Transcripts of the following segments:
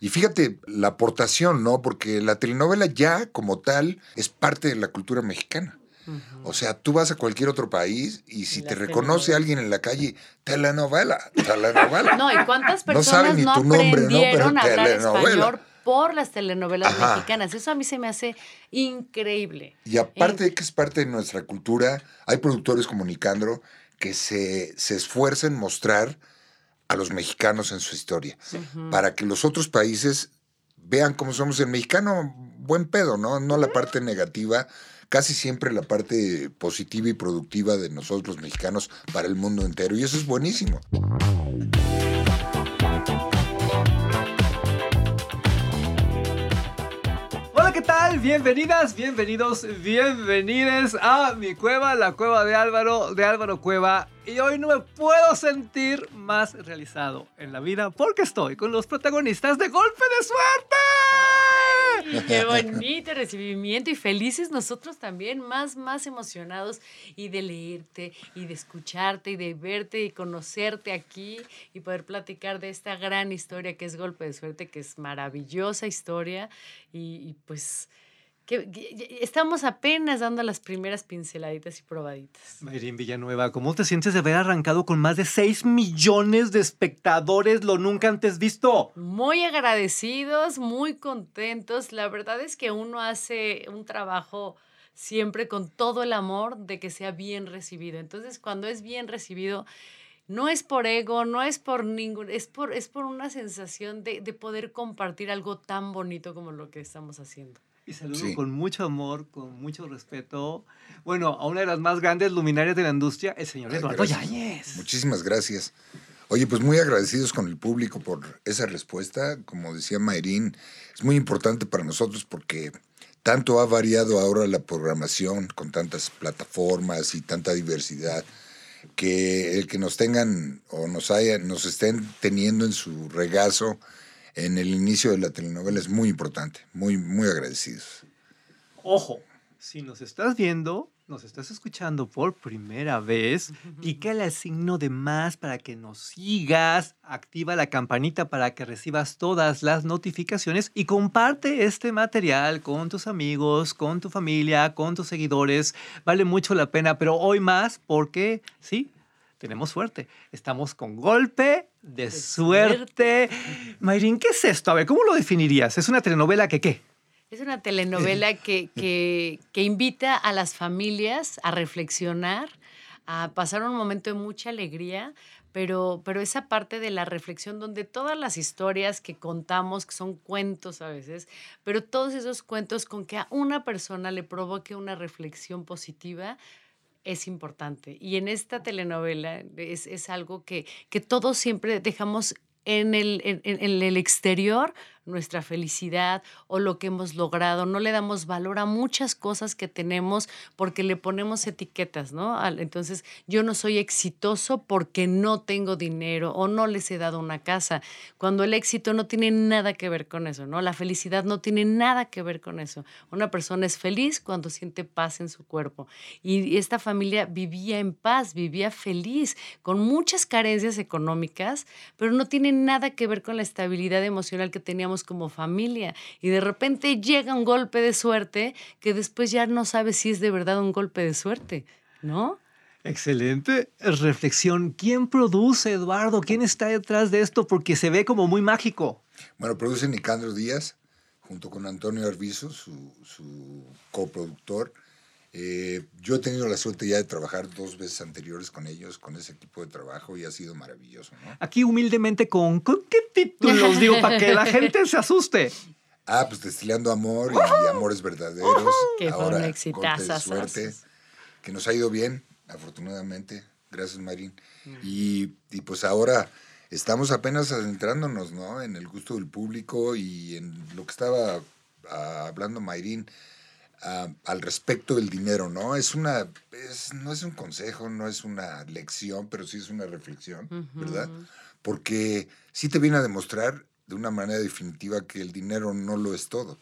Y fíjate la aportación, ¿no? Porque la telenovela ya como tal es parte de la cultura mexicana. O sea, tú vas a cualquier otro país y si te reconoce alguien en la calle, telenovela, telenovela. No, ¿y cuántas personas no, aprendieron a hablar español por las telenovelas mexicanas? Eso a mí se me hace increíble. Y aparte de que es parte de nuestra cultura, hay productores como Nicandro que se, se esfuerzan en mostrar a los mexicanos en su historia, para que los otros países vean cómo somos el mexicano, buen pedo, ¿no? No la parte negativa, casi siempre la parte positiva y productiva de nosotros los mexicanos para el mundo entero, y eso es buenísimo. ¿Qué tal? Bienvenidas, bienvenidos, bienvenides a mi cueva, la cueva de Álvaro, de Álvaro Cueva. Y hoy no me puedo sentir más realizado en la vida porque estoy con los protagonistas de Golpe de Suerte. Qué bonito recibimiento y felices nosotros también, más, más emocionados y de leerte y de escucharte y de verte y conocerte aquí y poder platicar de esta gran historia que es Golpe de Suerte, que es maravillosa historia y, pues... Que, estamos apenas dando las primeras pinceladitas y probaditas. Mayrín Villanueva, ¿cómo te sientes de haber arrancado con más de 6 millones de espectadores, lo nunca antes visto? Muy agradecidos, muy contentos. La verdad es que uno hace un trabajo siempre con todo el amor de que sea bien recibido. Entonces, cuando es bien recibido, no es por ego, no es por ningún, es por, es por una sensación de, de poder compartir algo tan bonito como lo que estamos haciendo. Y saludo con mucho amor, con mucho respeto. Bueno, a una de las más grandes luminarias de la industria, el señor Eduardo Yáñez. Muchísimas gracias. Oye, pues muy agradecidos con el público por esa respuesta. Como decía Mayrín, es muy importante para nosotros porque tanto ha variado ahora la programación con tantas plataformas y tanta diversidad que el que nos tengan o nos hayan, nos estén teniendo en su regazo en el inicio de la telenovela es muy importante, muy, muy agradecidos. Ojo, si nos estás viendo, nos estás escuchando por primera vez, pícale el signo de más para que nos sigas, activa la campanita para que recibas todas las notificaciones y comparte este material con tus amigos, con tu familia, con tus seguidores. Vale mucho la pena, pero hoy más porque, sí, tenemos suerte. Estamos con golpe de, suerte. Mayrin, ¿qué es esto? A ver, ¿cómo lo definirías? ¿Es una telenovela que qué? Es una telenovela que, que, que invita a las familias a reflexionar, a pasar un momento de mucha alegría, pero, pero esa parte de la reflexión donde todas las historias que contamos, que son cuentos a veces, pero todos esos cuentos con que a una persona le provoque una reflexión positiva, es importante. Y en esta telenovela es, es algo que, que todos siempre dejamos en el, en, en el exterior nuestra felicidad o lo que hemos logrado. No le damos valor a muchas cosas que tenemos porque le ponemos etiquetas, ¿no? Entonces, yo no soy exitoso porque no tengo dinero o no les he dado una casa. Cuando el éxito no tiene nada que ver con eso, ¿no? La felicidad no tiene nada que ver con eso. Una persona es feliz cuando siente paz en su cuerpo. Y esta familia vivía en paz, vivía feliz, con muchas carencias económicas, pero no tiene nada que ver con la estabilidad emocional que teníamos como familia y de repente llega un golpe de suerte que después ya no sabes si es de verdad un golpe de suerte, ¿no? Excelente reflexión. ¿Quién produce, Eduardo? ¿Quién está detrás de esto? Porque se ve como muy mágico. Bueno, produce Nicandro Díaz, junto con Antonio Arbizo, su, su coproductor. Eh, yo he tenido la suerte ya de trabajar dos veces anteriores con ellos, con ese equipo de trabajo, y ha sido maravilloso. ¿no? Aquí humildemente, ¿con, ¿con qué títulos digo para que la gente se asuste? Ah, pues Destilando Amor y Amores Verdaderos. Que Ahora, exitazas. suerte, que nos ha ido bien, afortunadamente. Gracias, Marín. Y, y, pues ahora estamos apenas adentrándonos, ¿no? En el gusto del público y en lo que estaba ah, hablando Mayrín al respecto del dinero, ¿no? Es una, no es un consejo, no es una lección, pero sí es una reflexión, ¿verdad? Porque sí te viene a demostrar de una manera definitiva que el dinero no lo es todo,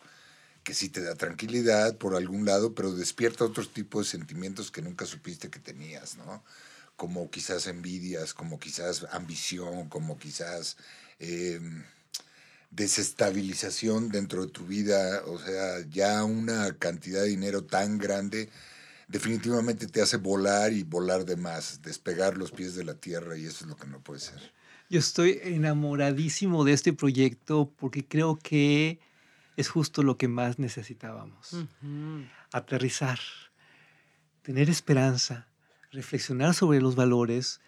que sí te da tranquilidad por algún lado, pero despierta otros tipos de sentimientos que nunca supiste que tenías, ¿no? Como quizás envidias, como quizás ambición, como quizás... Em, desestabilización dentro de tu vida, o sea, ya una cantidad de dinero tan grande definitivamente te hace volar y volar de más, despegar los pies de la tierra y eso es lo que no puede ser. Yo estoy enamoradísimo de este proyecto porque creo que es justo lo que más necesitábamos. Aterrizar, tener esperanza, reflexionar sobre los valores,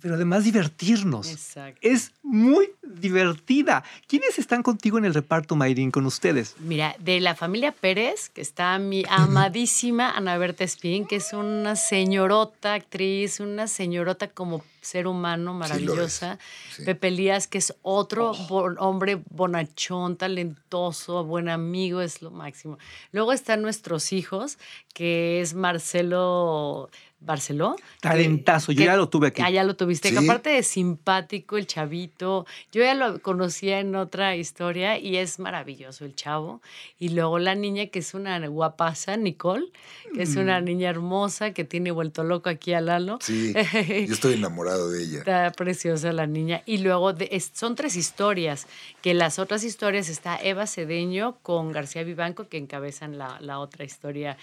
pero además divertirnos. Exacto. Es muy divertida. ¿Quiénes están contigo en el reparto, Mayrin, con ustedes? Mira, de la familia Pérez, que está mi amadísima Ana Berta Espín, que es una señorota actriz, una señorota como ser humano maravillosa. Sí. Pepe Elías, que es otro bo- hombre bonachón, talentoso, buen amigo, es lo máximo. Luego están nuestros hijos, que es Marcelo Barceló. que- Talentazo, yo que- ya lo tuve aquí. Ah, ya lo tuviste. que Sí. aparte de simpático, el chavito. Yo ya lo conocía en otra historia y es maravilloso el chavo. Y luego la niña, que es una guapaza, Nicole, que es Mm. una niña hermosa que tiene vuelto loco aquí a Lalo. Sí, yo estoy enamorado de ella. Está preciosa la niña. Y luego son tres historias, que las otras historias está Eva Cedeño con García Vivanco, que encabezan la, la otra historia,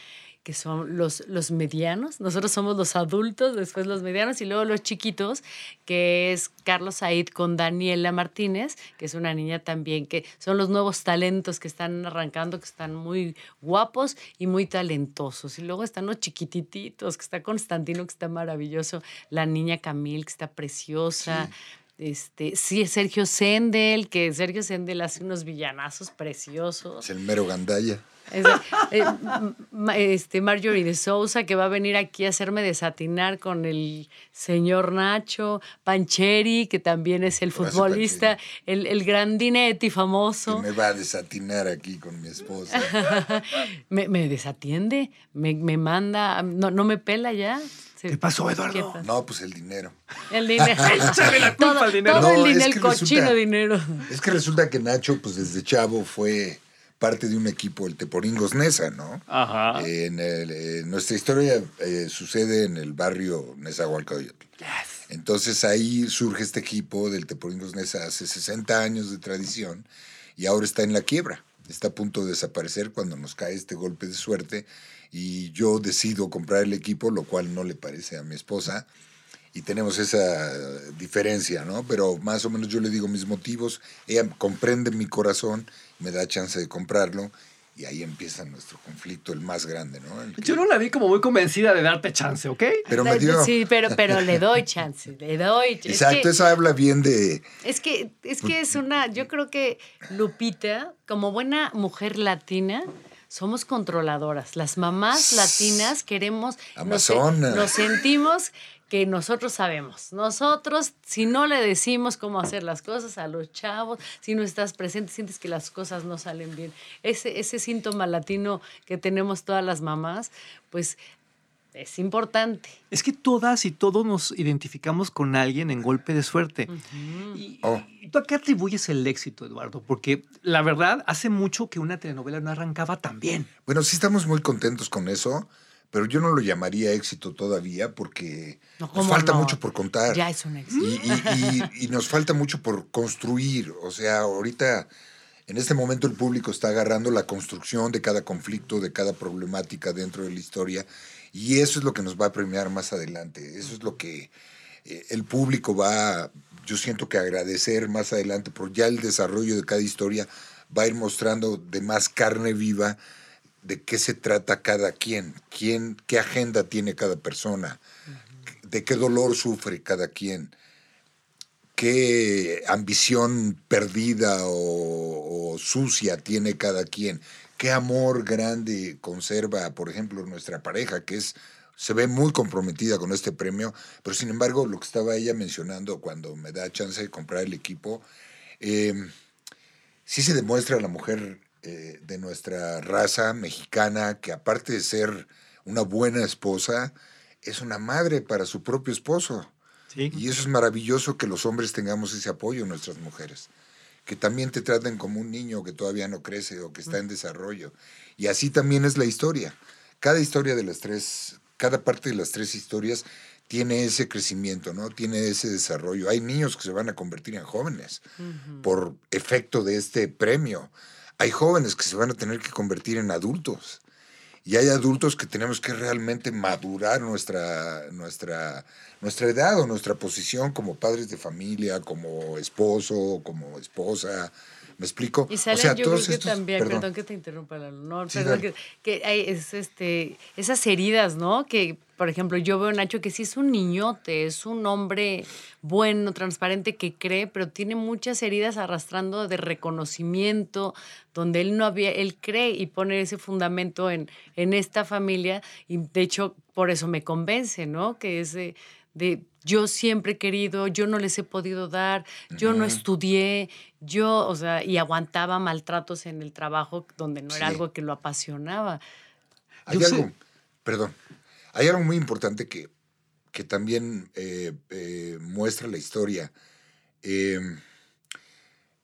que son los, los medianos. Nosotros somos los adultos, después los medianos, y luego los chiquitos, que es Carlos Said con Daniela Martínez, que es una niña también, que son los nuevos talentos que están arrancando, que están muy guapos y muy talentosos. Y luego están los chiquitititos, que está Constantino, que está maravilloso, la niña Camil, que está preciosa. Este, sí, Sergio Sendel, que Sergio Sendel hace unos villanazos preciosos. Es el mero gandalla. Eh, este, Marjorie de Sousa, que va a venir aquí a hacerme desatinar con el señor Nacho. Pancheri, que también es el futbolista, el, el grandinetti Que famoso. me va a desatinar aquí con mi esposa. Me, me desatiende, me, me manda, no, no me pela ya. Se- ¿Qué pasó, Eduardo? ¿Qué pasó? No, pues el dinero. El dinero. Échale la culpa todo, al dinero. todo el No, es dinero, el que cochino resulta- dinero. Es que resulta que Nacho, pues desde chavo fue parte de un equipo, el Teporingos Nesa, ¿no? Ajá. En el- eh, nuestra historia eh, sucede en el barrio Nezahualcóyotl. Entonces ahí surge este equipo del Teporingos Nesa hace 60 años de tradición y ahora está en la quiebra. Está a punto de desaparecer cuando nos cae este golpe de suerte y yo decido comprar el equipo, lo cual no le parece a mi esposa y tenemos esa diferencia, ¿no? Pero más o menos yo le digo mis motivos, ella comprende mi corazón, me da chance de comprarlo y ahí empieza nuestro conflicto, el más grande, ¿no? El que- Yo no la vi como muy convencida de darte chance, ¿ok? Pero me dio... Sí, pero, pero le doy chance, le doy. es Exacto, que- eso habla bien de... Es que, es que es una, yo creo que Lupita, como buena mujer latina, somos controladoras. Las mamás latinas queremos, nos, se- Amazona. nos sentimos que nosotros sabemos. Nosotros, si no le decimos cómo hacer las cosas a los chavos, si no estás presente, sientes que las cosas no salen bien. Ese, ese síntoma latino que tenemos todas las mamás, pues es importante. Es que todas y todos nos identificamos con alguien en golpe de suerte. y, Oh. y tú a qué atribuyes el éxito, Eduardo? Porque la verdad, hace mucho que una telenovela no arrancaba tan bien. Bueno, sí estamos muy contentos con eso, pero yo no lo llamaría éxito todavía porque No, nos ¿cómo falta no? mucho por contar. Ya es un éxito. Y, y- y- y nos falta mucho por construir. O sea, ahorita, en este momento, el público está agarrando la construcción de cada conflicto, de cada problemática dentro de la historia. Y eso es lo que nos va a premiar más adelante. Eso es lo que eh, el público va, yo siento que agradecer más adelante, por ya el desarrollo de cada historia va a ir mostrando de más carne viva de qué se trata cada quien, quién, qué agenda tiene cada persona, de qué dolor sufre cada quien, qué ambición perdida o, o sucia tiene cada quien, qué amor grande conserva, por ejemplo, nuestra pareja, que es se ve muy comprometida con este premio, pero sin embargo, lo que estaba ella mencionando cuando me da chance de comprar el equipo, eh, sí se demuestra a la mujer eh, de nuestra raza mexicana que aparte de ser una buena esposa, es una madre para su propio esposo. Sí. Y eso es maravilloso que los hombres tengamos ese apoyo en nuestras mujeres. Que también te traten como un niño que todavía no crece o que está en desarrollo. Y así también es la historia. Cada historia de las tres, cada parte de las tres historias tiene ese crecimiento, ¿no? Tiene ese desarrollo. Hay niños que se van a convertir en jóvenes por efecto de este premio. Hay jóvenes que se van a tener que convertir en adultos. Y hay adultos que tenemos que realmente madurar nuestra, nuestra, nuestra edad o nuestra posición como padres de familia, como esposo, como esposa, ¿Me explico? Y salen, o sea, yo creo que también, perdón. que te interrumpa, no, perdón, que, que, hay es, este, esas heridas, ¿no? Que, por ejemplo, yo veo a Nacho que sí es un niñote, es un hombre bueno, transparente, que cree, pero tiene muchas heridas arrastrando de reconocimiento, donde él no había, él cree y pone ese fundamento en, en esta familia, y de hecho, por eso me convence, ¿no? Que es de, de yo siempre he querido, yo no les he podido dar, yo no estudié, yo, o sea, y aguantaba maltratos en el trabajo donde no era algo que lo apasionaba. Hay algo, perdón, hay algo muy importante que, que también eh, eh, muestra la historia. Em,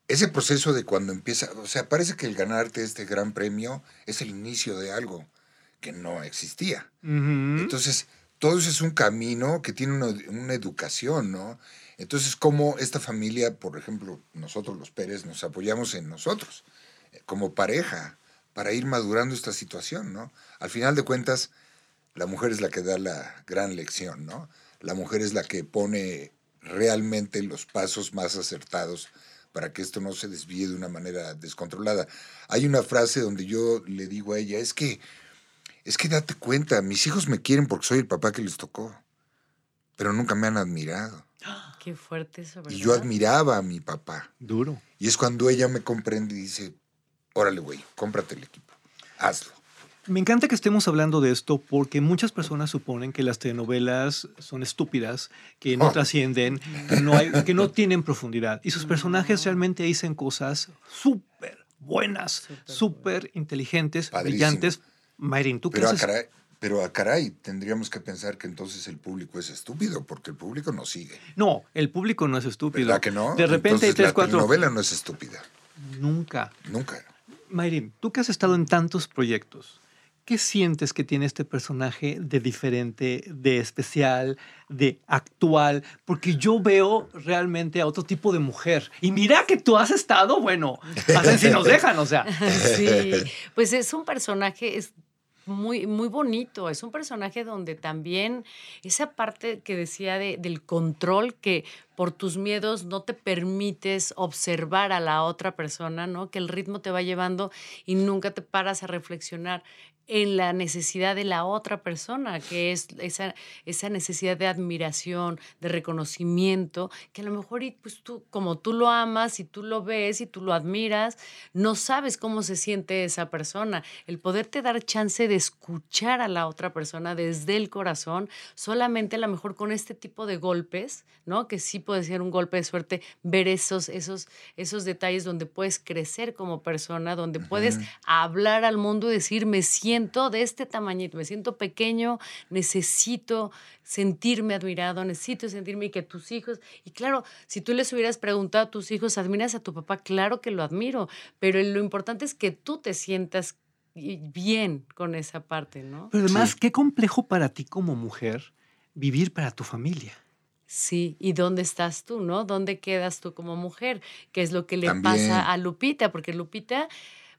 ese proceso de cuando empieza, o sea, parece que el ganarte este gran premio es el inicio de algo que no existía. Entonces, todo eso es un camino que tiene una, una educación, ¿no? Entonces, como esta familia, por ejemplo, nosotros los Pérez, nos apoyamos en nosotros, eh, como pareja, para ir madurando esta situación, ¿no? Al final de cuentas, la mujer es la que da la gran lección, ¿no? La mujer es la que pone realmente los pasos más acertados para que esto no se desvíe de una manera descontrolada. Hay una frase donde yo le digo a ella, es que es que date cuenta, mis hijos me quieren porque soy el papá que les tocó, pero nunca me han admirado. Qué fuerte eso, ¿verdad? Y yo admiraba a mi papá. Duro. Y es cuando ella me comprende y dice, órale, güey, cómprate el equipo, hazlo. Me encanta que estemos hablando de esto porque muchas personas suponen que las telenovelas son estúpidas, que no oh. trascienden, que no, hay, que no tienen profundidad. Y sus personajes realmente dicen cosas súper buenas, súper inteligentes, brillantes, Mayrin, ¿tú pero a caray, pero a caray, tendríamos que pensar que entonces el público es estúpido, porque el público no sigue. No, el público no es estúpido. ¿Verdad que no? De repente hay tres, la novela no es estúpida. Nunca. Nunca. Mayrin, tú que has estado en tantos proyectos, ¿qué sientes que tiene este personaje de diferente, de especial, de actual? Porque yo veo realmente a otro tipo de mujer. Y mira que tú has estado, bueno, hacen si nos dejan, o sea. Sí, pues es un personaje, es muy, muy bonito. Es un personaje donde también esa parte que decía de, del control que por tus miedos no te permites observar a la otra persona, ¿no? Que el ritmo te va llevando y nunca te paras a reflexionar en la necesidad de la otra persona, que es esa, esa necesidad de admiración, de reconocimiento, que a lo mejor pues tú, como tú lo amas y tú lo ves y tú lo admiras, no sabes cómo se siente esa persona. El poderte dar chance de escuchar a la otra persona desde el corazón, solamente a lo mejor con este tipo de golpes, ¿no? Que sí puede ser un golpe de suerte, ver esos, esos, esos detalles donde puedes crecer como persona, donde puedes hablar al mundo y decir, me siento de este tamañito, me siento pequeño, necesito sentirme admirado, necesito sentirme y que tus hijos, y claro, si tú les hubieras preguntado a tus hijos, ¿admiras a tu papá? Claro que lo admiro, pero lo importante es que tú te sientas bien con esa parte, ¿no? Pero además, qué complejo para ti como mujer vivir para tu familia. Sí, ¿y dónde estás tú, no? ¿Dónde quedas tú como mujer? ¿Qué es lo que le pasa a Lupita? Porque Lupita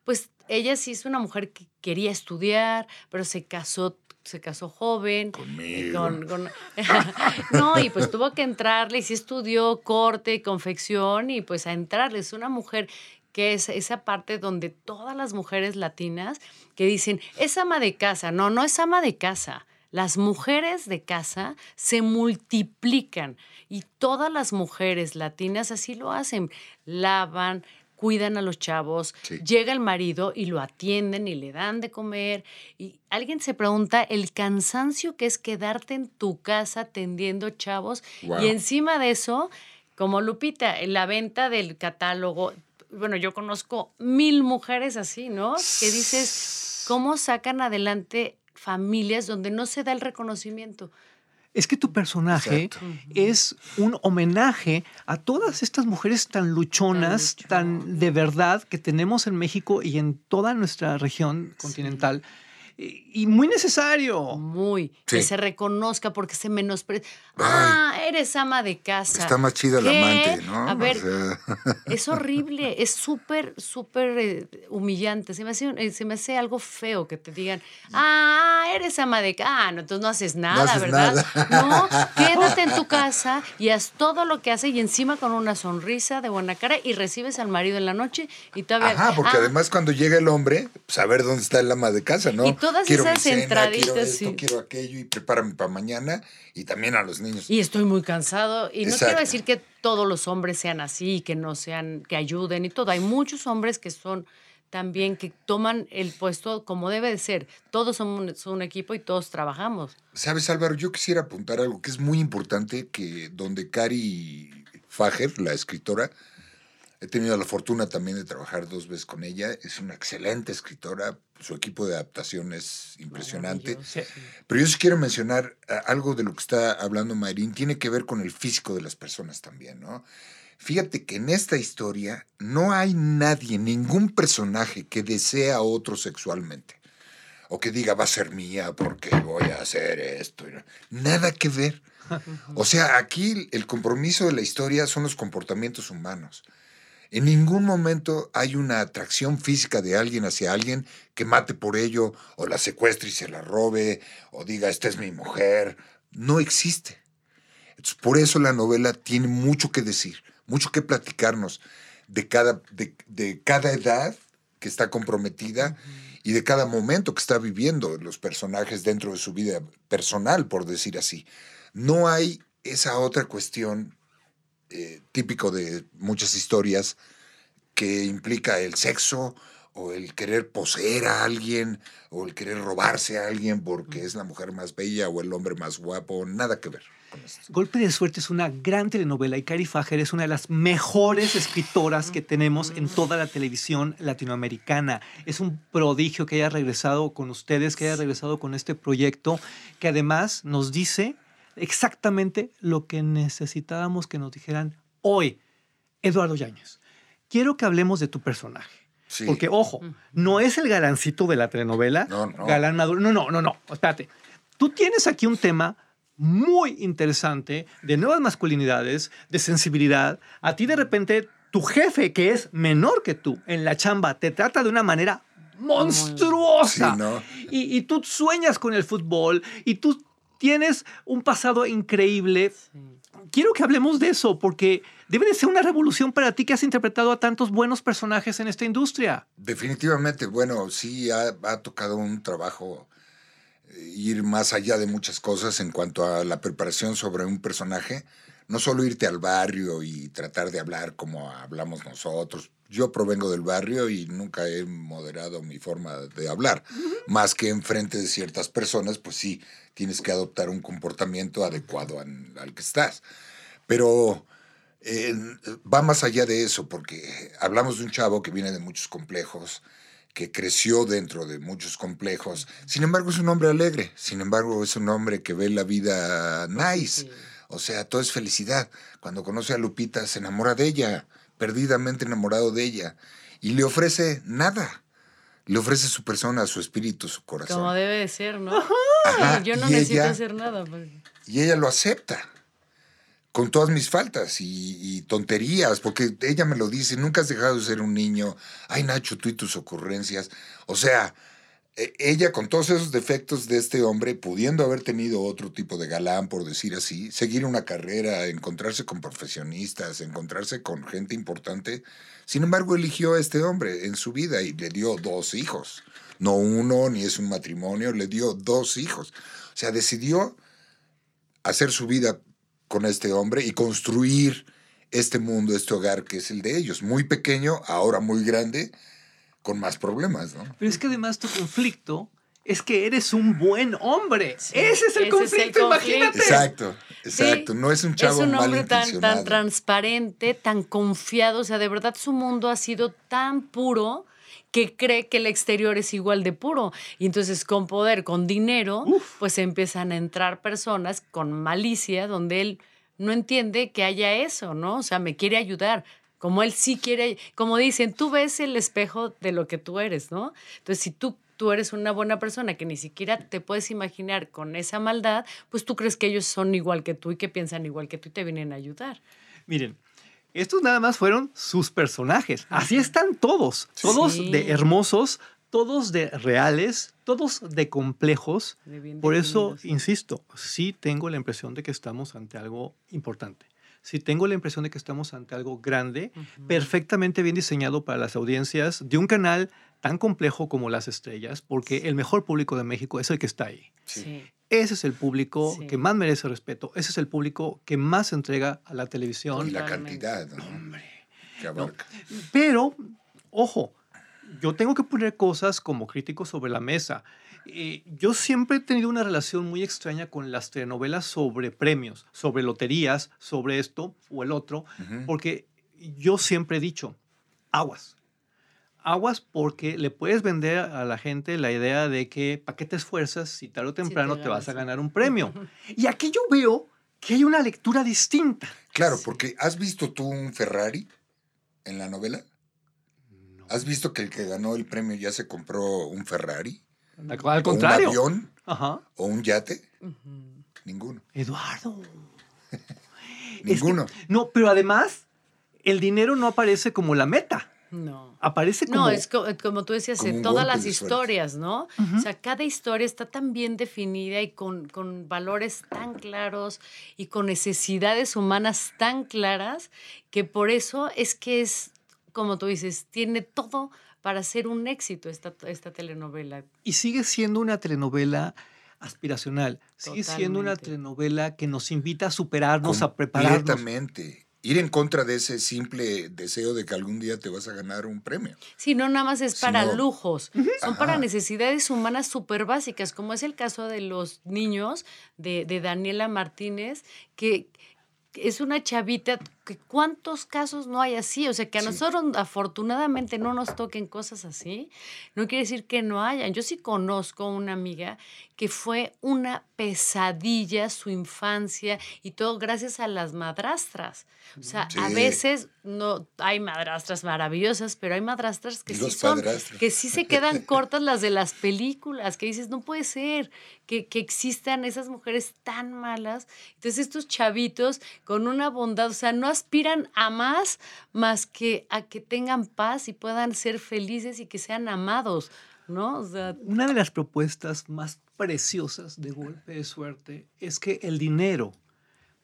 pues ella sí es una mujer que quería estudiar, pero se casó se casó joven. Conmigo. no, y pues tuvo que entrarle y sí estudió corte y confección y pues a entrarle. Es una mujer que es esa parte donde todas las mujeres latinas que dicen, es ama de casa. No, no es ama de casa. Las mujeres de casa se multiplican y todas las mujeres latinas así lo hacen. Lavan, cuidan a los chavos, llega el marido y lo atienden y le dan de comer. Y alguien se pregunta el cansancio que es quedarte en tu casa atendiendo chavos. Y encima de eso, como Lupita, en la venta del catálogo, bueno, yo conozco mil mujeres así, ¿no? Que dices, ¿cómo sacan adelante familias donde no se da el reconocimiento? Es que tu personaje es un homenaje a todas estas mujeres tan luchonas, tan, de verdad que tenemos en México y en toda nuestra región continental. Y muy necesario. Muy. Sí. Que se reconozca porque se menosprecia. Ah, eres ama de casa. Está más chida la amante, ¿no? A O ver, sea, es horrible, es súper, súper eh, humillante. Se me, hace, eh, se me hace algo feo que te digan, ah, eres ama de casa. Ah, no, entonces no haces nada, haces ¿verdad? nada. No, quédate en tu casa y haz todo lo que hace y encima con una sonrisa de buena cara y recibes al marido en la noche y todavía. Ajá, porque ah, además cuando llega el hombre, saber dónde está el ama de casa, ¿no? Y todas quiero esas mi cena, entraditas, quiero esto, sí. quiero aquello y prepárame para mañana y también a los niños. Y estoy muy cansado. Y no quiero decir que todos los hombres sean así, que no sean, que ayuden y todo. Hay muchos hombres que son también, que toman el puesto como debe de ser. Todos somos un equipo y todos trabajamos. Sabes, Álvaro, yo quisiera apuntar algo que es muy importante, que donde Cari Fager, la escritora, he tenido la fortuna también de trabajar dos veces con ella, es una excelente escritora, su equipo de adaptación es impresionante. Pero yo sí quiero mencionar algo de lo que está hablando Mayrín, tiene que ver con el físico de las personas también, ¿no? Fíjate que en esta historia no hay nadie, ningún personaje que desea a otro sexualmente. O que diga, va a ser mía porque voy a hacer esto. Nada que ver. O sea, aquí el compromiso de la historia son los comportamientos humanos. En ningún momento hay una atracción física de alguien hacia alguien que mate por ello, o la secuestre y se la robe, o diga, esta es mi mujer. No existe. Entonces, por eso la novela tiene mucho que decir, mucho que platicarnos de cada, de, de cada edad que está comprometida y de cada momento que está viviendo los personajes dentro de su vida personal, por decir así. No hay esa otra cuestión eh, típico de muchas historias que implica el sexo o el querer poseer a alguien o el querer robarse a alguien porque es la mujer más bella o el hombre más guapo, nada que ver con esto. Golpe de Suerte es una gran telenovela y Cari Fager es una de las mejores escritoras que tenemos en toda la televisión latinoamericana. Es un prodigio que haya regresado con ustedes, que haya regresado con este proyecto, que además nos dice exactamente lo que necesitábamos que nos dijeran hoy. Eduardo Yáñez, quiero que hablemos de tu personaje. Sí. Porque, ojo, no es el galancito de la telenovela, No, no. galán maduro. No, no, no, no. Espérate. Tú tienes aquí un tema muy interesante de nuevas masculinidades, de sensibilidad. A ti de repente tu jefe, que es menor que tú en la chamba, te trata de una manera monstruosa. Sí, ¿no? y, y tú sueñas con el fútbol y tú tienes un pasado increíble. Quiero que hablemos de eso porque debe de ser una revolución para ti que has interpretado a tantos buenos personajes en esta industria. Definitivamente, bueno, sí ha, ha tocado un trabajo eh, ir más allá de muchas cosas en cuanto a la preparación sobre un personaje. No solo irte al barrio y tratar de hablar como hablamos nosotros. Yo provengo del barrio y nunca he moderado mi forma de hablar. Más que enfrente de ciertas personas, pues sí, tienes que adoptar un comportamiento adecuado al que estás. Pero eh, va más allá de eso, porque hablamos de un chavo que viene de muchos complejos, que creció dentro de muchos complejos. Sin embargo, es un hombre alegre. Sin embargo, es un hombre que ve la vida nice. O sea, todo es felicidad. Cuando conoce a Lupita, se enamora de ella, perdidamente enamorado de ella. Y le ofrece nada. Le ofrece su persona, su espíritu, su corazón. Como debe de ser, ¿no? Ajá, Yo no y necesito ella- hacer nada. pues. y ella lo acepta con todas mis faltas y, y tonterías, porque ella me lo dice, nunca has dejado de ser un niño, ay Nacho, tú y tus ocurrencias. O sea, ella con todos esos defectos de este hombre, pudiendo haber tenido otro tipo de galán, por decir así, seguir una carrera, encontrarse con profesionistas, encontrarse con gente importante, sin embargo eligió a este hombre en su vida y le dio dos hijos. No uno, ni es un matrimonio, le dio dos hijos. O sea, decidió hacer su vida con este hombre y construir este mundo, este hogar que es el de ellos. Muy pequeño, ahora muy grande, con más problemas, ¿no? Pero es que además tu conflicto es que eres un buen hombre. Sí, ese es el ese es el conflicto, imagínate. Exacto, exacto. no es un chavo es un hombre tan transparente, tan confiado. O sea, de verdad su mundo ha sido tan puro que cree que el exterior es igual de puro. Y entonces con poder, con dinero, pues empiezan a entrar personas con malicia donde él no entiende que haya eso, ¿no? O sea, me quiere ayudar. Como él sí quiere, como dicen, tú ves el espejo de lo que tú eres, ¿no? Entonces, si tú, tú eres una buena persona que ni siquiera te puedes imaginar con esa maldad, pues tú crees que ellos son igual que tú y que piensan igual que tú y te vienen a ayudar. Miren, estos nada más fueron sus personajes. Así están todos, todos Sí. de hermosos, todos de reales, todos de complejos. De Por eso, insisto, sí tengo la impresión de que estamos ante algo importante. Sí tengo la impresión de que estamos ante algo grande, perfectamente bien diseñado para las audiencias de un canal tan complejo como Las Estrellas, porque el mejor público de México es el que está ahí. Sí. Ese es el público Sí. que más merece respeto, ese es el público que más se entrega a la Y televisión. la Totalmente. cantidad, ¿no? Que abarca. Pero, ojo, yo tengo que poner cosas como crítico sobre la mesa. Eh, yo siempre he tenido una relación muy extraña con las telenovelas sobre premios, sobre loterías, sobre esto o el otro, porque yo siempre he dicho, aguas. Aguas porque le puedes vender a la gente la idea de que para qué te esfuerzas si tarde o temprano te, vas a ganar un premio. y aquí yo veo que hay una lectura distinta. Claro, porque ¿has visto tú un Ferrari en la novela? ¿Has visto que el que ganó el premio ya se compró un Ferrari? Al ¿O contrario. un avión? Ajá. ¿O un yate? Ninguno. Eduardo. Es que- Ninguno. no, pero además, el dinero no aparece como la meta. No. Aparece como. No, es co- como, tú decías, como todas las de suerte. historias, ¿no? O sea, cada historia está tan bien definida y con, con valores tan claros y con necesidades humanas tan claras que por eso es que es, como tú dices, tiene todo para ser un éxito esta, esta telenovela. Y sigue siendo una telenovela aspiracional. Sigue siendo una telenovela que nos invita a superarnos, a prepararnos. Completamente. Ir en contra de ese simple deseo de que algún día te vas a ganar un premio. Sí, no nada más es para lujos, son para necesidades humanas súper básicas, como es el caso de los niños de, de Daniela Martínez, que es una chavita que cuántos casos no hay así, o sea, que a Sí. nosotros afortunadamente no nos toquen cosas así, no quiere decir que no hayan. Yo sí conozco una amiga que fue una pesadilla su infancia y todo gracias a las madrastras. O sea, a veces no hay madrastras maravillosas, pero hay madrastras que sí son, padrastros. que sí se quedan cortas las de las películas, que dices, no puede ser que, que existan esas mujeres tan malas. Entonces estos chavitos con una bondad, o sea, no aspiran a más más que a que tengan paz y puedan ser felices y que sean amados, ¿no? Una de las propuestas más preciosas de golpe de suerte es que el dinero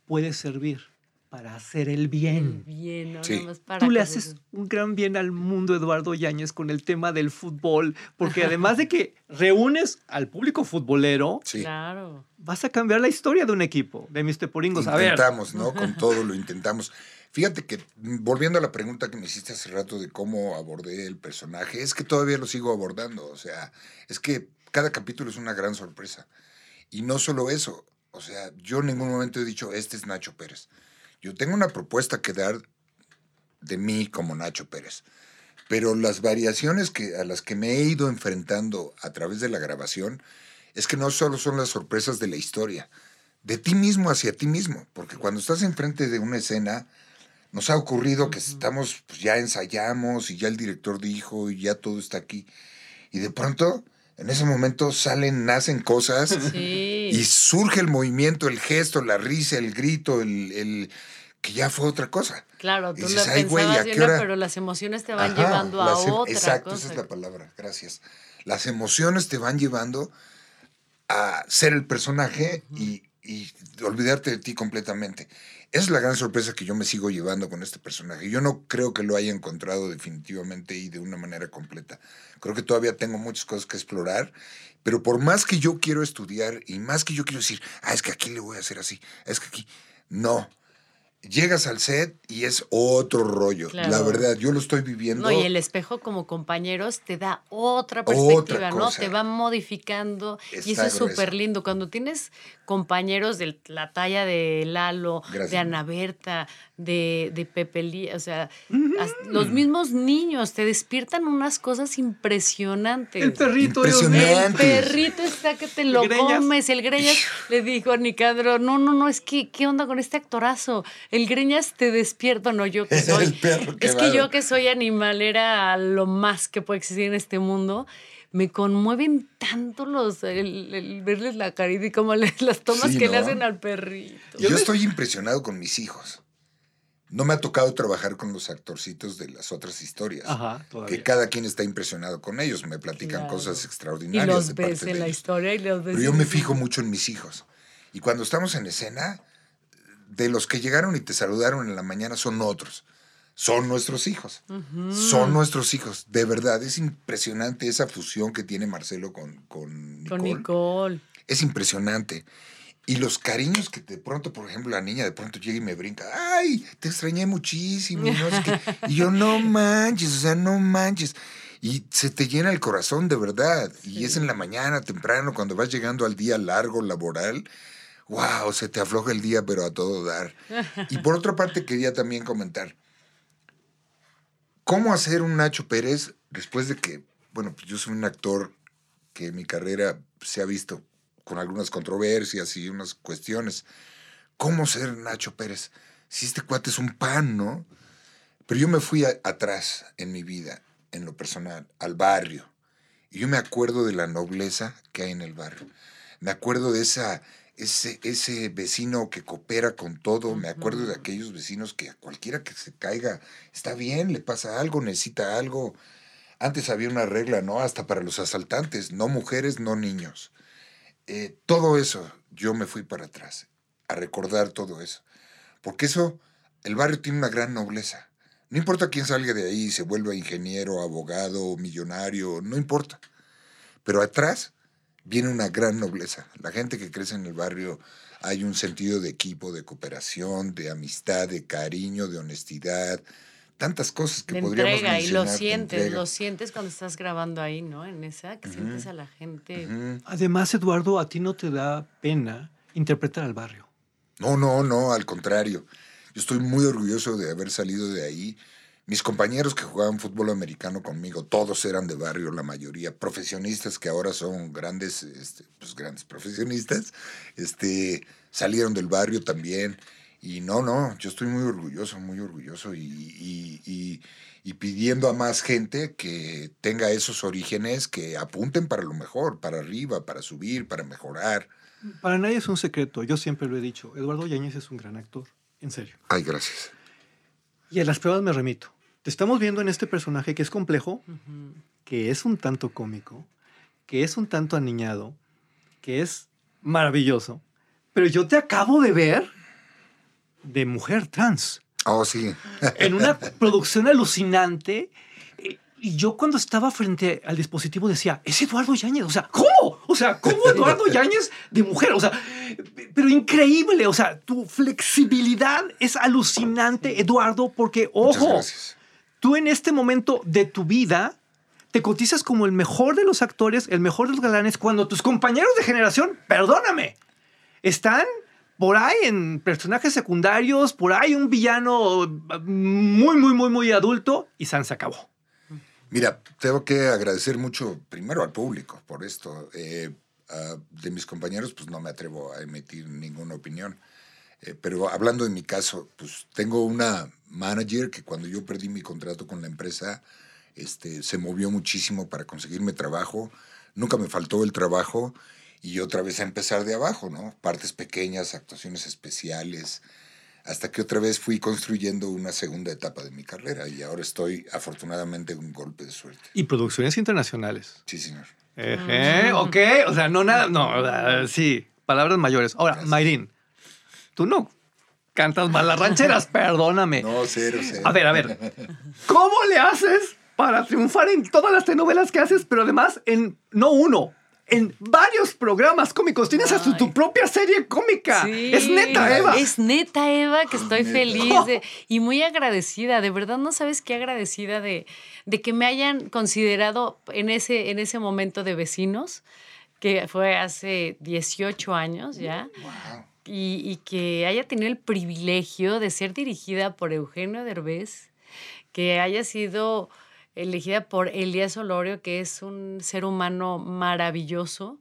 puede servir para hacer el bien. bien, ¿no? Sí. Nada más para Tú le haces un gran bien al mundo, Eduardo Yáñez, con el tema del fútbol, porque además de que reúnes al público futbolero, Sí. Claro. vas a cambiar la historia de un equipo, de mis teporingos. A ver, Intentamos, ¿no? Con todo lo intentamos. Fíjate que, volviendo a la pregunta que me hiciste hace rato de cómo abordé el personaje, es que todavía lo sigo abordando. O sea, es que cada capítulo es una gran sorpresa. Y no solo eso. O sea, yo en ningún momento he dicho, este es Nacho Pérez. Yo tengo una propuesta que dar de mí como Nacho Pérez. Pero las variaciones que, a las que me he ido enfrentando a través de la grabación es que no solo son las sorpresas de la historia, de ti mismo hacia ti mismo, porque cuando estás enfrente de una escena, nos ha ocurrido que estamos, pues ya ensayamos y ya el director dijo y ya todo está aquí, y de pronto, en ese momento salen, nacen cosas Sí. y surge el movimiento, el gesto, la risa, el grito, el, el- que ya fue otra cosa. Claro, tú dices, la "Ay, güey, pensabas ¿a de qué una, hora?" pero las emociones te van Ajá, llevando a em- otra Exacto, cosa. esa es la palabra, gracias. Las emociones te van llevando a ser el personaje y, y olvidarte de ti completamente. Esa es la gran sorpresa que yo me sigo llevando con este personaje. Yo no creo que lo haya encontrado definitivamente y de una manera completa. Creo que todavía tengo muchas cosas que explorar, pero por más que yo quiero estudiar y más que yo quiero decir, ah, es que aquí le voy a hacer así, es que aquí, no. Llegas al set y es otro rollo. La verdad, yo lo estoy viviendo. No, y el espejo como compañeros te da otra perspectiva, ¿no? cosa. Te va modificando y eso es súper lindo. Cuando tienes compañeros de la talla de Lalo, Gracias. de Ana Berta, de, de Pepe Lí, o sea, Mm. los mismos niños te despiertan unas cosas impresionantes. el perrito, Dios mío. El perrito está que te lo comes. El Greñas le dijo a Nicandro, no, no, no, es que, ¿qué onda con este actorazo? El greñas te despierta, no yo que soy. El perro que es que yo que soy animalera lo más que puede existir en este mundo. Me conmueven tanto los el, el verles la carita y como le- las tomas Sí, que le ¿no? hacen al perrito. Yo estoy impresionado con mis hijos. No me ha tocado trabajar con los actorcitos de las otras historias. Ajá, todavía. Que cada quien está impresionado con ellos. Me platican Claro. cosas Y extraordinarias. los de ves parte de en la ellos. historia y los ves. Pero yo me fijo mucho en mis hijos. Y cuando estamos en escena, de los que llegaron y te saludaron en la mañana son otros. Son nuestros hijos. Son nuestros hijos. De verdad, es impresionante esa fusión que tiene Marcelo con, con Nicole. Con Nicole. Es impresionante. Y los cariños que de pronto, por ejemplo, la niña de pronto llega y me brinca, ay, te extrañé muchísimo. Y, no sé qué". Y yo, no manches, o sea, no manches. Y se te llena el corazón de verdad. Y es en la mañana, temprano, cuando vas llegando al día largo laboral. Wow, se te afloja el día, pero a todo dar. Y por otra parte, quería también comentar, ¿cómo hacer un Nacho Pérez después de que, bueno, pues yo soy un actor que en mi carrera se ha visto con algunas controversias y unas cuestiones. ¿Cómo ser Nacho Pérez? Si este cuate es un pan, ¿no? Pero yo me fui atrás en mi vida, en lo personal, al barrio. Y yo me acuerdo de la nobleza que hay en el barrio. Me acuerdo de esa, ese, ese vecino que coopera con todo. Me acuerdo de aquellos vecinos que a cualquiera que se caiga, está bien, le pasa algo, necesita algo. Antes había una regla, ¿no? Hasta para los asaltantes, no mujeres, no niños. Eh, todo eso, yo me fui para atrás, a recordar todo eso. Porque eso, el barrio tiene una gran nobleza. No importa quién salga de ahí, se vuelva ingeniero, abogado, millonario, no importa. Pero atrás viene una gran nobleza. La gente que crece en el barrio hay un sentido de equipo, de cooperación, de amistad, de cariño, de honestidad, tantas cosas que de podríamos entrega y lo mencionar, sientes, entrega. lo sientes cuando estás grabando ahí, ¿no? En esa, que sientes a la gente. Ujú. Además, Eduardo, a ti no te da pena interpretar al barrio. No, no, no, al contrario. Yo estoy muy orgulloso de haber salido de ahí. Mis compañeros que jugaban fútbol americano conmigo, todos eran de barrio, la mayoría, profesionistas que ahora son grandes, este, pues grandes profesionistas, este, salieron del barrio también. Y no, no, yo estoy muy orgulloso, muy orgulloso y, y- y- y pidiendo a más gente que tenga esos orígenes, que apunten para lo mejor, para arriba, para subir, para mejorar. Para nadie es un secreto, yo siempre lo he dicho. Eduardo Yáñez es un gran actor, en serio. Ay, gracias. Y a las pruebas me remito. Te estamos viendo en este personaje que es complejo, que es un tanto cómico, que es un tanto aniñado, que es maravilloso. Pero yo te acabo de ver de mujer trans. Oh, sí. en una producción alucinante. eh, Y yo cuando estaba frente al dispositivo decía, es Eduardo Yáñez. O sea, ¿cómo? O sea, ¿cómo Eduardo Yáñez de mujer? O sea, pero increíble. O sea, tu flexibilidad es alucinante, Eduardo, porque, Muchas ojo, gracias. Tú en este momento de tu vida te cotizas como el mejor de los actores, el mejor de los galanes, cuando tus compañeros de generación, perdóname, están por ahí en personajes secundarios, por ahí un villano muy, muy, muy, muy adulto y San se acabó. Mira, tengo que agradecer mucho primero al público por esto. Eh, ah, de mis compañeros, pues no me atrevo a emitir ninguna opinión. Eh, pero hablando de mi caso, pues tengo una manager que cuando yo perdí mi contrato con la empresa, este, se movió muchísimo para conseguirme trabajo. Nunca me faltó el trabajo y otra vez a empezar de abajo, ¿no? Partes pequeñas, actuaciones especiales, hasta que otra vez fui construyendo una segunda etapa de mi carrera y ahora estoy afortunadamente en un golpe de suerte. Y producciones internacionales. Sí, señor. Ejé, ok, o sea, no nada, no, sí, palabras mayores. Ahora, Gracias. Mayrin, tú no cantas mal las rancheras, perdóname. No, cero, cero. A ver, a ver. ¿Cómo le haces para triunfar en todas las telenovelas que haces, pero además en no uno, en varios programas cómicos? Tienes hasta tu propia serie cómica. Sí, Es neta, Eva. Es neta, Eva, que estoy Neta. feliz de- y muy agradecida. De verdad, no sabes qué agradecida de, de que me hayan considerado en ese, en ese momento de vecinos, que fue hace 18 años ya. Wow. Y, y que haya tenido el privilegio de ser dirigida por Eugenio Derbez, que haya sido elegida por Elías Olorio, que es un ser humano maravilloso,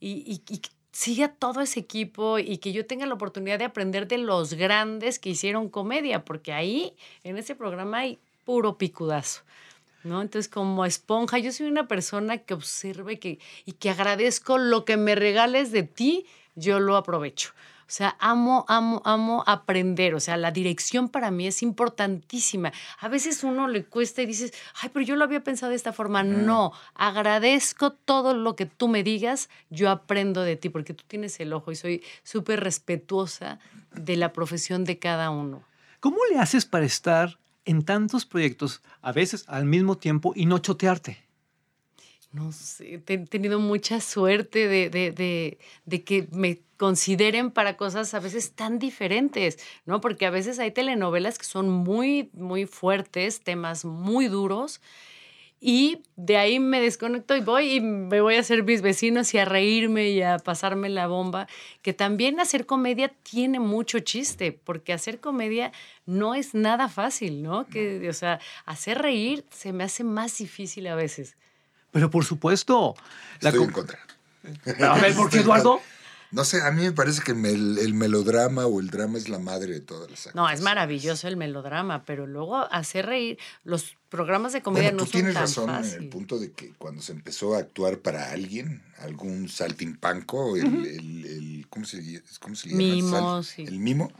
y, y- y siga todo ese equipo y que yo tenga la oportunidad de aprender de los grandes que hicieron comedia, porque ahí en ese programa hay puro picudazo. ¿No? Entonces, como esponja, yo soy una persona que observa y que, y que agradezco lo que me regales de ti, yo lo aprovecho. O sea, amo, amo, amo aprender. O sea, la dirección para mí es importantísima. A veces uno le cuesta y dices, ay, pero yo lo había pensado de esta forma. No, agradezco todo lo que tú me digas, yo aprendo de ti, porque tú tienes el ojo y soy súper respetuosa de la profesión de cada uno. ¿Cómo le haces para estar en tantos proyectos, a veces al mismo tiempo, y no chotearte? No sé, he tenido mucha suerte de, de, de, que me consideren para cosas a veces tan diferentes, ¿no? Porque a veces hay telenovelas que son muy, muy fuertes, temas muy duros, y de ahí me desconecto y voy y me voy a hacer mis vecinos y a reírme y a pasarme la bomba. Que también hacer comedia tiene mucho chiste, porque hacer comedia no es nada fácil, ¿no? Que, o sea, hacer reír se me hace más difícil a veces. Pero por supuesto. Estoy en contra. A ver, ¿por qué, Eduardo? No sé, a mí me parece que el, melodrama o el drama es la madre de todas las actividades. No, es maravilloso el melodrama, pero luego hacer reír, los programas de comedia no tú tienes razón en el punto de que cuando se empezó a actuar para alguien, algún saltimpanco, el, el, ¿cómo, se, cómo se llama? Mimo, El mimo,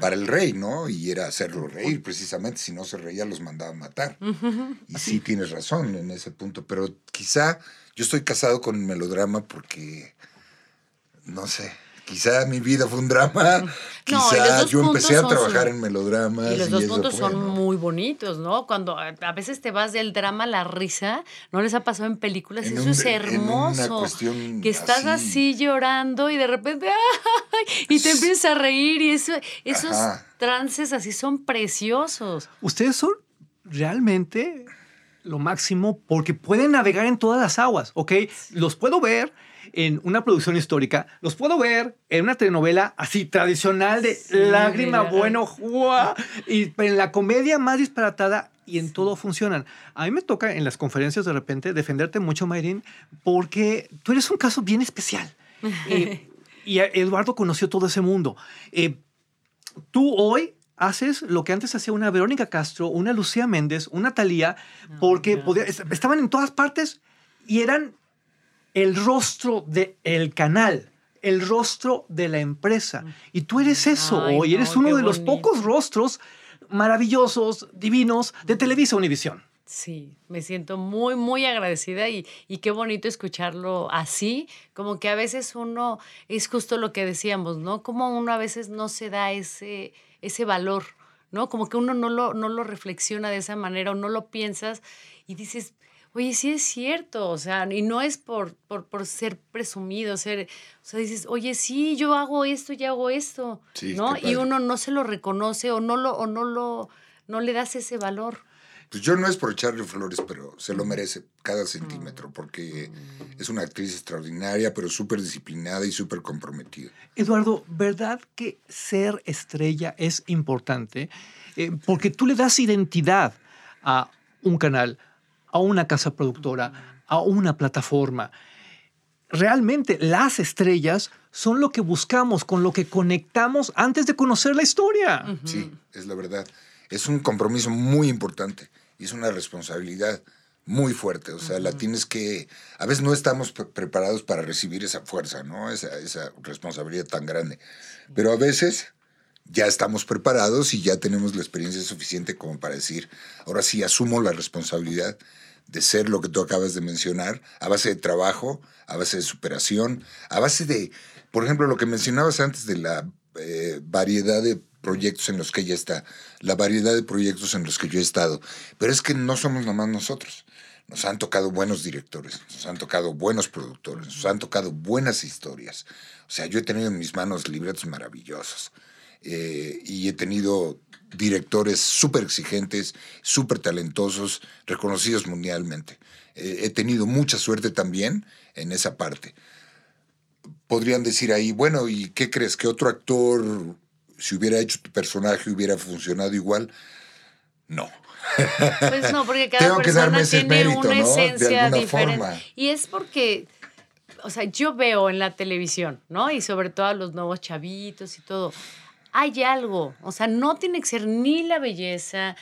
para el rey, ¿no? Y era hacerlo reír, precisamente, si no se reía los mandaba a matar. Y sí tienes razón en ese punto, pero quizá yo estoy casado con el melodrama porque no sé, quizá mi vida fue un drama, quizá yo empecé a trabajar en melodramas. Y los dos puntos son muy bonitos, ¿no? Cuando a veces te vas del drama a la risa, ¿no les ha pasado en películas? eso es hermoso. que estás así. llorando y de repente, ¡ay! y te empiezas a reír y eso, esos trances así son preciosos. Ustedes son realmente lo máximo porque pueden navegar en todas las aguas, ¿ok? Los puedo ver en una producción histórica, los puedo ver en una telenovela así tradicional de lágrima, bueno, y en la comedia más disparatada y en todo funcionan. A mí me toca en las conferencias de repente defenderte mucho, Mayrin, porque tú eres un caso bien especial. Eh, y Eduardo conoció todo ese mundo. Eh, tú hoy haces lo que antes hacía una Verónica Castro, una Lucía Méndez, una Talía, porque estaban en todas partes y eran el rostro del canal, el rostro de la empresa. Y tú eres eso hoy, eres uno de los pocos rostros maravillosos, divinos de Televisa Univisión. Sí, me siento muy, muy agradecida y, y, qué bonito escucharlo así, como que a veces uno, es justo lo que decíamos, ¿no? Como uno a veces no se da ese, ese valor, ¿no? Como que uno no lo, no lo reflexiona de esa manera o no lo piensas y dices, oye, sí es cierto, o sea, y no es por, por, por, ser presumido, ser, o sea, dices, oye, sí, yo hago esto, y hago esto, ¿no? Y uno no se lo reconoce o no lo, o no lo, no le das ese valor. Pues yo no es por echarle flores, pero se lo merece cada centímetro, porque es una actriz extraordinaria, pero súper disciplinada y súper comprometida. Eduardo, ¿verdad que ser estrella es importante? Eh, porque tú le das identidad a un canal, a una casa productora, a una plataforma. Realmente las estrellas son lo que buscamos, con lo que conectamos antes de conocer la historia. Sí, es la verdad. Es un compromiso muy importante y es una responsabilidad muy fuerte. O sea, la tienes que... A veces no estamos preparados para recibir esa fuerza, ¿no? Esa, esa responsabilidad tan grande. Pero a veces ya estamos preparados y ya tenemos la experiencia suficiente como para decir, ahora sí asumo la responsabilidad de ser lo que tú acabas de mencionar, a base de trabajo, a base de superación, a base de, por ejemplo, lo que mencionabas antes de la eh, variedad de proyectos en los que ella está, la variedad de proyectos en los que yo he estado. Pero es que no somos nomás nosotros. Nos han tocado buenos directores, nos han tocado buenos productores, nos han tocado buenas historias. O sea, yo he tenido en mis manos libretos maravillosos eh, y he tenido directores súper exigentes, súper talentosos, reconocidos mundialmente. Eh, he tenido mucha suerte también en esa parte. Podrían decir ahí, bueno, ¿y qué crees? ¿Que otro actor, si hubiera hecho tu personaje, hubiera funcionado igual? No. Pues no, porque cada persona tiene una esencia diferente. Y es porque o sea, yo veo en la televisión, ¿no? Y sobre todo a los nuevos chavitos y todo. Hay algo, o sea, no tiene que ser ni la belleza,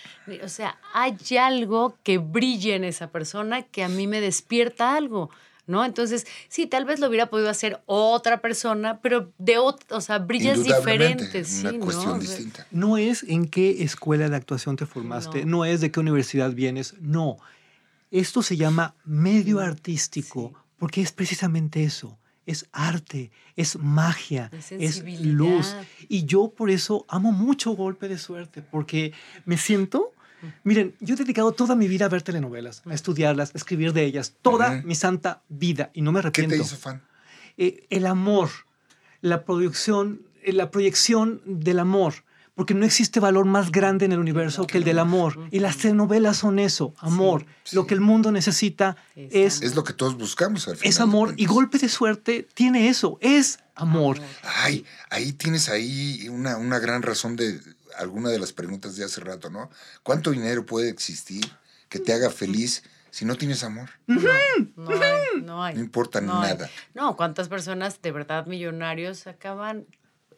o sea, hay algo que brille en esa persona que a mí me despierta algo. ¿no? Entonces, sí, tal vez lo hubiera podido hacer otra persona, pero de o sea, brillas diferentes. Una sí, cuestión ¿no? distinta. No es en qué escuela de actuación te formaste, no, No. es de qué universidad vienes, no. Esto se llama medio artístico, porque es precisamente eso. Es arte, es magia, Es luz. Y yo por eso amo mucho Golpe de Suerte, porque me siento... Miren, yo he dedicado toda mi vida a ver telenovelas, a estudiarlas, a escribir de ellas, toda mi santa vida, y no me ¿Qué arrepiento. te hizo fan? Eh, el amor, la producción, eh, la proyección del amor, porque no existe valor más grande en el universo que el del amor. Y las telenovelas son eso, amor. Sí. Lo que el mundo necesita Es es, lo que todos buscamos al final. es amor. Y golpe de suerte tiene eso, es amor. Ay, ahí tienes ahí una, una gran razón de alguna de las preguntas de hace rato, ¿no? ¿Cuánto dinero puede existir que te haga feliz si no tienes amor? No, no hay, no hay. No importa No hay. nada. No, ¿cuántas personas de verdad millonarios acaban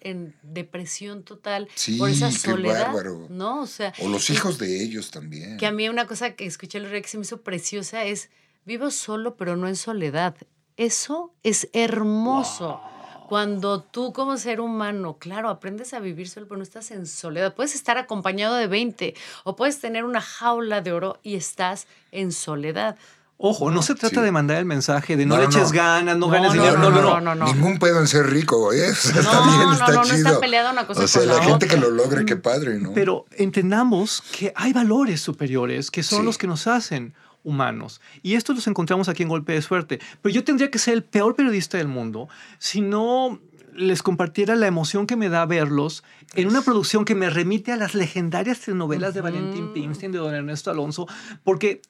en depresión total Sí, por esa qué soledad? bárbaro. ¿No? O sea, O los hijos de ellos también. Que a mí una cosa que escuché el rey que se me hizo preciosa es, vivo solo pero no en soledad. Eso es hermoso. Cuando tú como ser humano, claro, aprendes a vivir solo, pero no estás en soledad. Puedes estar acompañado de 20 o puedes tener una jaula de oro y estás en soledad. Ojo, no se trata Sí. de mandar el mensaje de no, No, le no, eches no. ganas, no, No, ganes no, dinero. No, no, no. no, no. Ningún pedo en ser rico, güey. O sea, está No, bien, no, está no, no chido. está peleada una cosa o sea, con la, la gente que lo logre, qué padre, ¿no? Pero entendamos que hay valores superiores que son Sí. los que nos hacen humanos. Y estos los encontramos aquí en Golpe de Suerte. Pero yo tendría que ser el peor periodista del mundo si no les compartiera la emoción que me da verlos en una producción que me remite a las legendarias telenovelas de Valentín Pimstein, de don Ernesto Alonso, porque eh,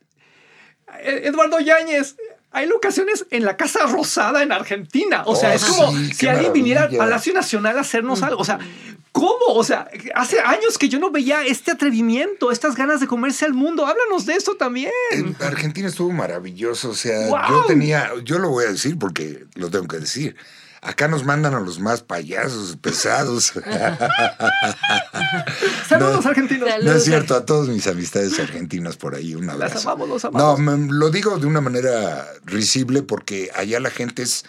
Eduardo Yáñez, hay locaciones en la Casa Rosada en Argentina. O sea, Oh, es como sí, si alguien viniera al. Palacio Nacional a hacernos algo. O sea, ¿cómo? O sea, hace años que yo no veía este atrevimiento, estas ganas de comerse al mundo. Háblanos de esto también. En Argentina estuvo maravilloso. O sea, ¡Guau! yo tenía, yo lo voy a decir porque lo tengo que decir. Acá nos mandan a los más payasos, pesados. Saludos No. argentinos. Saludos. No es cierto, a todos mis amistades argentinas por ahí, un abrazo. Las amamos, los No, amamos. me- lo digo de una manera risible porque allá la gente es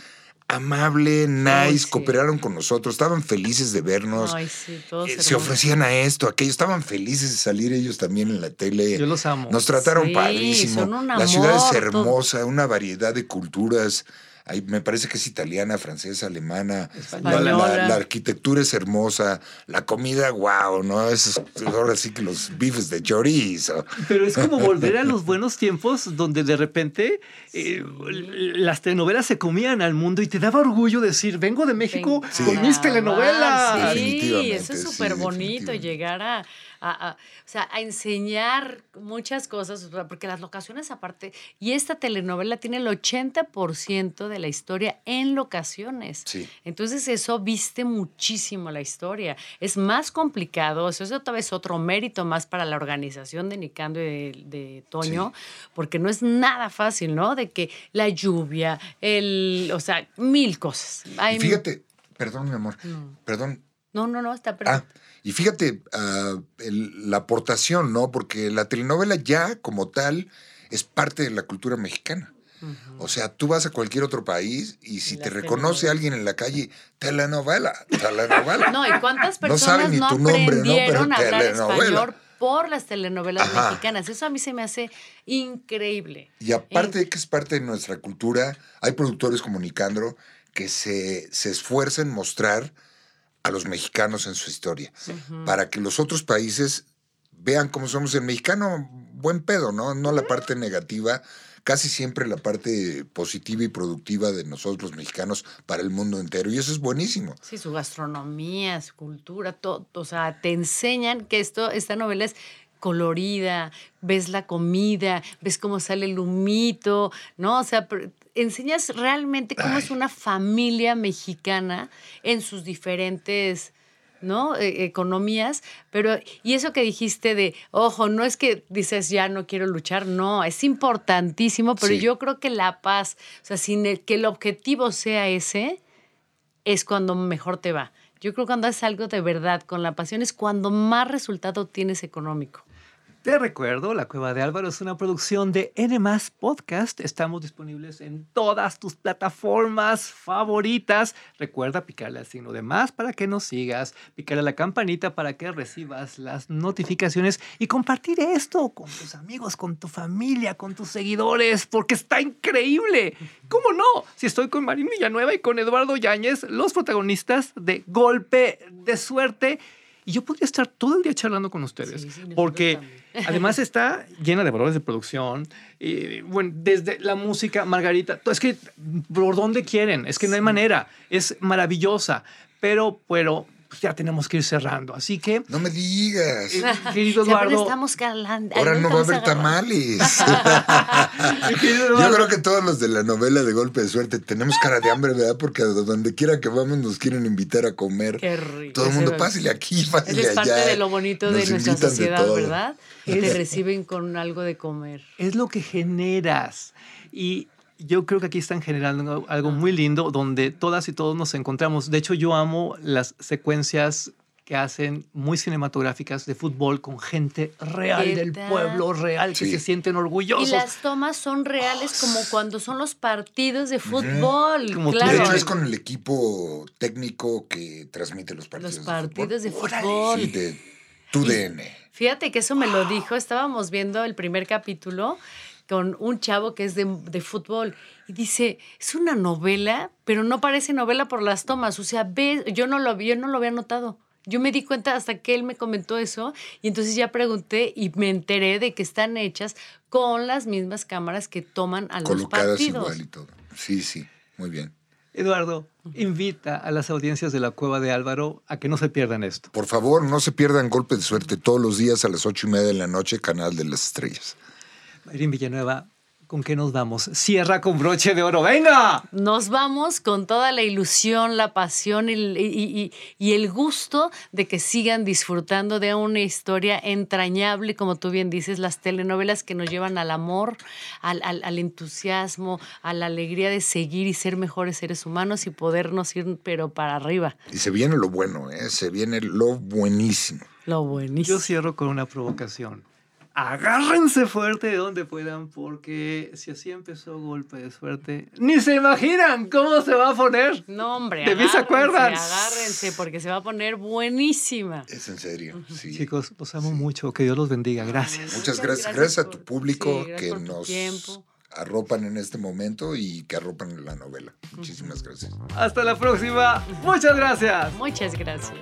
amable, nice, sí. cooperaron con nosotros, estaban felices de vernos. Ay, sí, todos eh, se ofrecían a esto, a aquello, estaban felices de salir ellos también en la tele. Yo los amo. Nos trataron Sí, padrísimo. son un la ciudad es todo. hermosa, una variedad de culturas. Ahí me parece que es italiana, francesa, alemana. La, Española. la- la arquitectura es hermosa. La comida, wow, ¿no? Es ahora sí que los bifes de chorizo. Pero es como volver a los buenos tiempos donde de repente eh, las telenovelas se comían al mundo y te daba orgullo decir, vengo de México Sí. con mis telenovelas. Sí, eso es sí, súper bonito, llegar a, a- a- o sea, a enseñar muchas cosas, porque las locaciones aparte, y esta telenovela tiene el 80% de la historia en locaciones. Sí. Entonces eso viste muchísimo la historia. Es más complicado, eso es otra vez otro mérito más para la organización de Nicando y de, de Toño, porque no es nada fácil, ¿no? De que la lluvia, el, o sea, mil cosas. Hay- Y fíjate, perdón, mi amor, No. perdón. No, no, no, está Ah, perfecto. y fíjate ah, el- la aportación, ¿no? Porque la telenovela ya como tal es parte de la cultura mexicana. O sea, tú vas a cualquier otro país y si te reconoce alguien en la calle, telenovela, telenovela. No, ¿y cuántas No personas saben ni no, tu nombre, ¿no? aprendieron Pero a hablar telenovela. español por las telenovelas Ajá. mexicanas? Eso a mí se me hace increíble. Y aparte de que es parte de nuestra cultura, hay productores como Nicandro que se, se esfuerzan en mostrar a los mexicanos en su historia, para que los otros países vean cómo somos el mexicano, buen pedo, ¿no? No la parte negativa, casi siempre la parte positiva y productiva de nosotros los mexicanos para el mundo entero. Y eso es buenísimo. Sí, su gastronomía, su cultura, todo. O sea, te enseñan que esto, esta novela es colorida, ves la comida, ves cómo sale el humito, ¿no? O sea, enseñas realmente cómo es una familia mexicana en sus diferentes ¿no? E- economías, pero y eso que dijiste de, ojo, no es que dices ya no quiero luchar, no, es importantísimo, pero Sí. yo creo que la paz, o sea, sin el- que el objetivo sea ese, es cuando mejor te va. Yo creo que cuando haces algo de verdad, con la pasión, es cuando más resultado tienes económico. Te recuerdo, La Cueva de Álvaro es una producción de N Podcast. Estamos disponibles en todas tus plataformas favoritas. Recuerda picarle al signo de más para que nos sigas, picarle a la campanita para que recibas las notificaciones y compartir esto con tus amigos, con tu familia, con tus seguidores, porque está increíble. ¿Cómo no? Si estoy con Marín Villanueva y con Eduardo Yáñez, los protagonistas de Golpe de Suerte. Y yo podría estar todo el día charlando con ustedes, Sí, sí, nosotros porque además está llena de valores de producción. Y, bueno, desde la música, Margarita, es que por donde quieren, es que no hay manera, es maravillosa, pero, pero pues, ya tenemos que ir cerrando. Así que, No me digas. eh, querido Eduardo, estamos calando. Ahora no va a haber tamales. querido Yo creo que todos los de la novela de Golpe de Suerte tenemos cara de hambre, ¿verdad? Porque a donde quiera que vamos nos quieren invitar a comer. Qué rico. Todo el mundo, va- pásele aquí, pásele Esa es parte allá. de lo bonito de nuestra de sociedad. ¿verdad? Que te reciben con algo de comer. es lo que generas. Y yo creo que aquí están generando algo muy lindo donde todas y todos nos encontramos. De hecho, yo amo las secuencias que hacen muy cinematográficas de fútbol con gente real del pueblo, real, que Sí. se sienten Y orgullosos. las tomas son reales como cuando son los partidos de fútbol. Como tú De claro. hecho, es con el equipo técnico que transmite los partidos. Los de fútbol. partidos de fútbol. Sí, de tu DN. Fíjate que eso me lo dijo, estábamos viendo el primer capítulo con un chavo que es de, de fútbol y dice, es una novela, pero no parece novela por las tomas, o sea, ve, yo no lo, yo no lo había notado. Yo me di cuenta hasta que él me comentó eso y entonces ya pregunté y me enteré de que están hechas con las mismas cámaras que toman a los Colocadas partidos. igual y todo. Sí, sí. Muy bien. Eduardo, invita a las audiencias de la Cueva de Álvaro a que no se pierdan esto. Por favor, no se pierdan Golpe de Suerte todos los días a las ocho y media de la noche, Canal de las Estrellas. Mayrín Villanueva, ¿con qué nos vamos? Cierra con broche de oro. ¡Venga! Nos vamos con toda la ilusión, la pasión y, y- y- y el gusto de que sigan disfrutando de una historia entrañable, como tú bien dices, las telenovelas que nos llevan al amor, al, al- al entusiasmo, a la alegría de seguir y ser mejores seres humanos y podernos ir, pero para arriba. Y se viene lo bueno, ¿eh? Se viene lo buenísimo. Lo Yo buenísimo. cierro con una provocación. Agárrense fuerte de donde puedan, porque si así empezó golpe de suerte, ni se imaginan cómo se va a poner. No, hombre, ¿De mí se agárrense, acuerdan? agárrense, porque se va a poner buenísima. Es en serio. Sí. Chicos, los amo mucho. Que Dios los bendiga. Gracias. Muchas gracias. gracias Gracias a tu público sí, que nos tiempo. arropan en este momento y que arropan la novela. Muchísimas gracias. Hasta la próxima. Muchas gracias. Muchas gracias.